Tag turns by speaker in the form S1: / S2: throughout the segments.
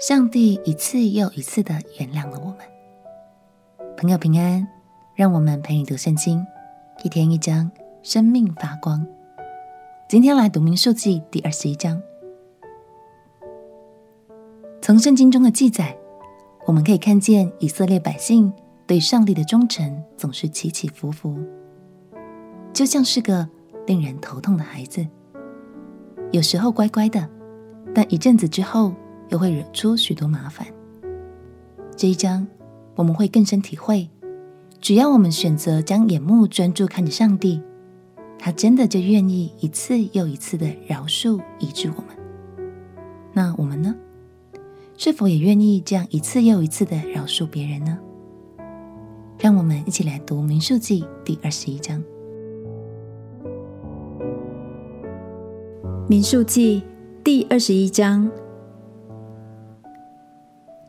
S1: 上帝一次又一次的原谅了我们。朋友平安，让我们陪你读圣经，一天一章，生命发光。今天来读民数记第二十一章。从圣经中的记载，我们可以看见以色列百姓对上帝的忠诚总是起起伏伏，就像是个令人头痛的孩子，有时候乖乖的，但一阵子之后，又会惹出许多麻烦。这一章我们会更深体会，只要我们选择将眼目专注看着上帝，他真的就愿意一次又一次的饶恕医治我们。那我们呢？是否也愿意这样一次又一次的饶恕别人呢？让我们一起来读民数记第二十一章。
S2: 民数记第二十一章。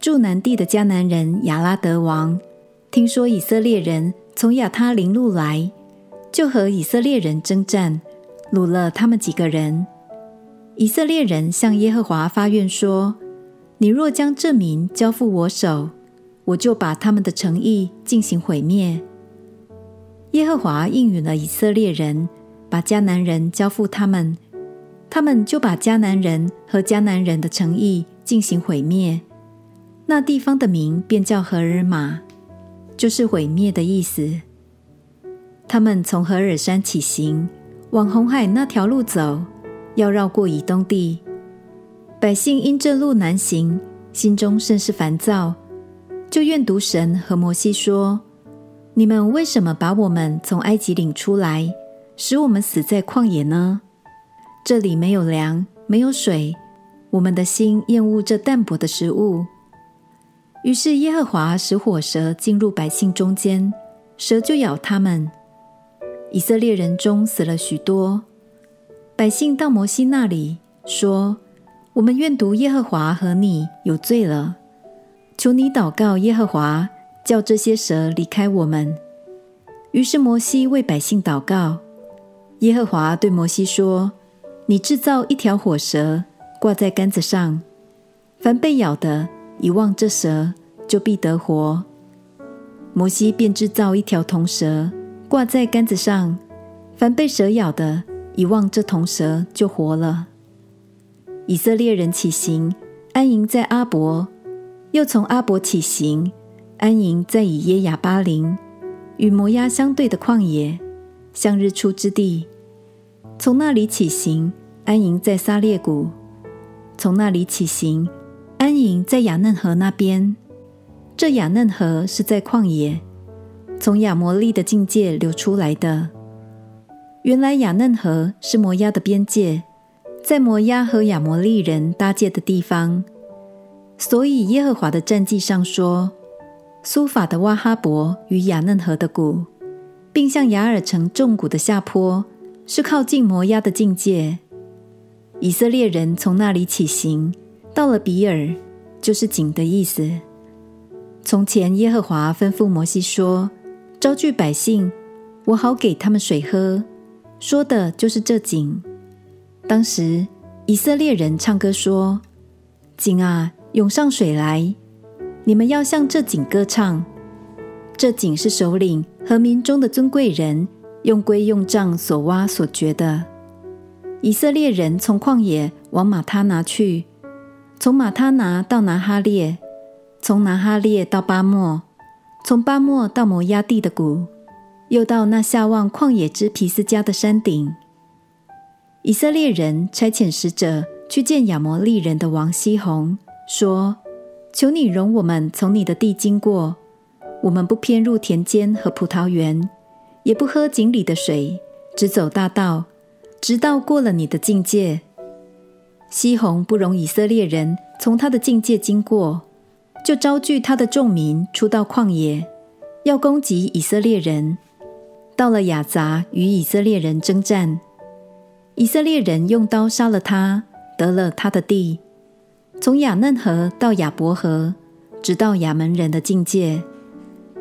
S2: 住南地的迦南人亚拉德王，听说以色列人从亚他林路来，就和以色列人征战，掳了他们几个人。以色列人向耶和华发愿说：“你若将这民交付我手，我就把他们的诚意进行毁灭。”耶和华应允了以色列人，把迦南人交付他们，他们就把迦南人和迦南人的诚意进行毁灭。那地方的名便叫何尔玛，就是毁灭的意思。他们从何尔山起行，往红海那条路走，要绕过以东地。百姓因这路难行，心中甚是烦躁，就怨毒神和摩西说：“你们为什么把我们从埃及领出来，使我们死在旷野呢？这里没有粮，没有水，我们的心厌恶这淡薄的食物。”于是耶和华使火蛇进入百姓中间，蛇就咬他们。以色列人中死了许多。百姓到摩西那里说：“我们愿读耶和华和你有罪了，求你祷告耶和华，叫这些蛇离开我们。”于是摩西为百姓祷告。耶和华对摩西说：“你制造一条火蛇，挂在杆子上，凡被咬的。”一望这蛇，就必得活。摩西便制造一条铜蛇，挂在杆子上，凡被蛇咬的，一望这铜蛇就活了。以色列人起行，安营在阿伯；又从阿伯起行，安营在以耶亚巴林，与摩押相对的旷野，向日出之地。从那里起行，安营在撒列谷；从那里起行。安营在雅嫩河那边，这雅嫩河是在旷野，从亚摩利的境界流出来的。原来雅嫩河是摩押的边界，在摩押和亚摩利人搭界的地方。所以耶和华的战记上说：苏法的瓦哈伯与雅嫩河的谷，并向雅尔城重谷的下坡，是靠近摩押的境界。以色列人从那里起行。到了比尔，就是井的意思。从前耶和华吩咐摩西说：“招聚百姓，我好给他们水喝。”说的就是这井。当时以色列人唱歌说：“井啊，涌上水来！你们要向这井歌唱。这井是首领和民中的尊贵人用规用杖所挖所掘的。以色列人从旷野往马他拿去。”从马他拿到拿哈列，从拿哈列到巴末，从巴末到摩押地的谷，又到那下望旷野之皮斯加的山顶。以色列人差遣使者去见亚摩利人的王西宏，说：“求你容我们从你的地经过，我们不偏入田间和葡萄园，也不喝井里的水，只走大道，直到过了你的境界。”西宏不容以色列人从他的境界经过，就招聚他的众民出到旷野，要攻击以色列人。到了雅杂，与以色列人争战，以色列人用刀杀了他，得了他的地，从亚嫩河到亚伯河，直到亚门人的境界，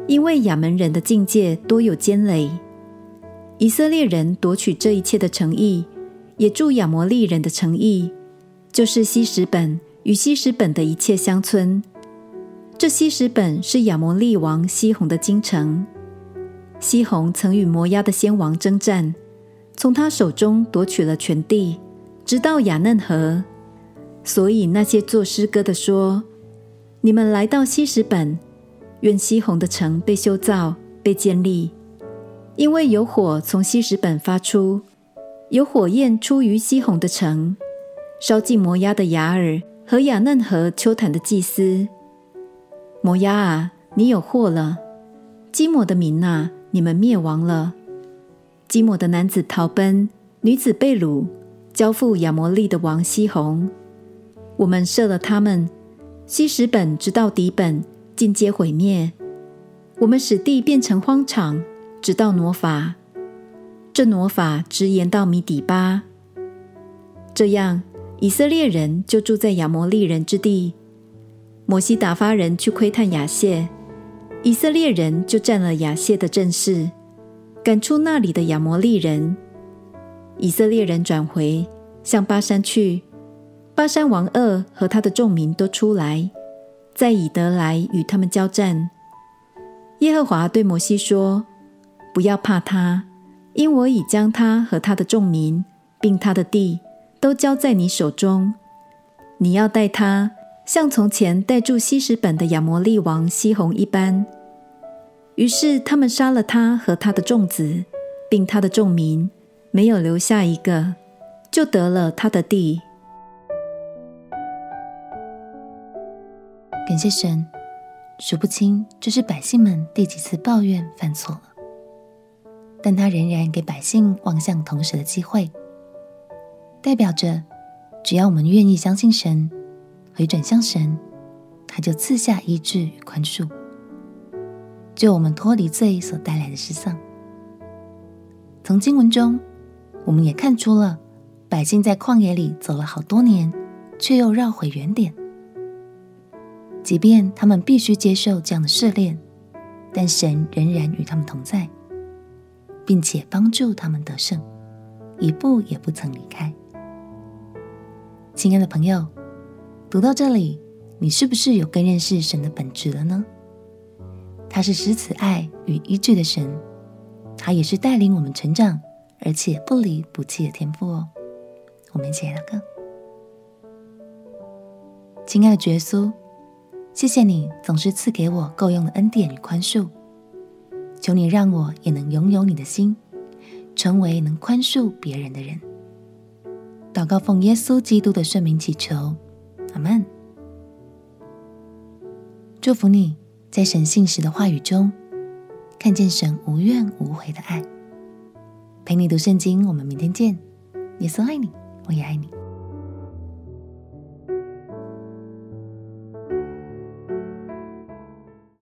S2: 因为亚门人的境界多有坚垒。以色列人夺取这一切的诚意，也助亚摩利人的诚意。就是希实本与希实本的一切乡村。这希实本是亚摩利王西宏的京城。西宏曾与摩押的先王征战，从他手中夺取了全地，直到雅嫩河。所以那些作诗歌的说：“你们来到希实本，愿西宏的城被修造、被建立，因为有火从希实本发出，有火焰出于西宏的城，烧尽摩押的雅尔和雅嫩河丘坛的祭司。”摩押啊，你有祸了！基摩的民哪，你们灭亡了！基摩的男子逃奔，女子被掳，交付亚摩利的王西宏。我们射了他们，希实本直到底本，尽皆毁灭。我们使地变成荒场，直到挪法。这挪法直延到米底巴。这样，以色列人就住在亚摩利人之地。摩西打发人去窥探亚谢，以色列人就占了亚谢的阵势，赶出那里的亚摩利人。以色列人转回向巴珊去，巴珊王二和他的众民都出来，在以德来与他们交战。耶和华对摩西说：“不要怕他，因我已将他和他的众民，并他的地都交在你手中。你要带他。”像从前带住希实本的亚摩利王西宏一般，于是他们杀了他和他的众子，并他的众民，没有留下一个，就得了他的地。
S1: 感谢神，数不清这是百姓们第几次抱怨犯错了，但他仍然给百姓望向同时的机会，代表着只要我们愿意相信神。回转向神，他就赐下医治与宽恕，救我们脱离罪所带来的失丧。从经文中，我们也看出了百姓在旷野里走了好多年，却又绕回原点。即便他们必须接受这样的试炼，但神仍然与他们同在，并且帮助他们得胜，一步也不曾离开。亲爱的朋友。读到这里，你是不是有更认识神的本质了呢？他是施慈爱与医治的神，他也是带领我们成长而且不离不弃的天父哦。我们一起来祷告。亲爱的主耶稣，谢谢你总是赐给我够用的恩典与宽恕，求你让我也能拥有你的心，成为能宽恕别人的人。祷告奉耶稣基督的圣名祈求。阿门。祝福你在神信实的话语中，看见神无怨无悔的爱。陪你读圣经，我们明天见。耶稣爱你，我也爱你。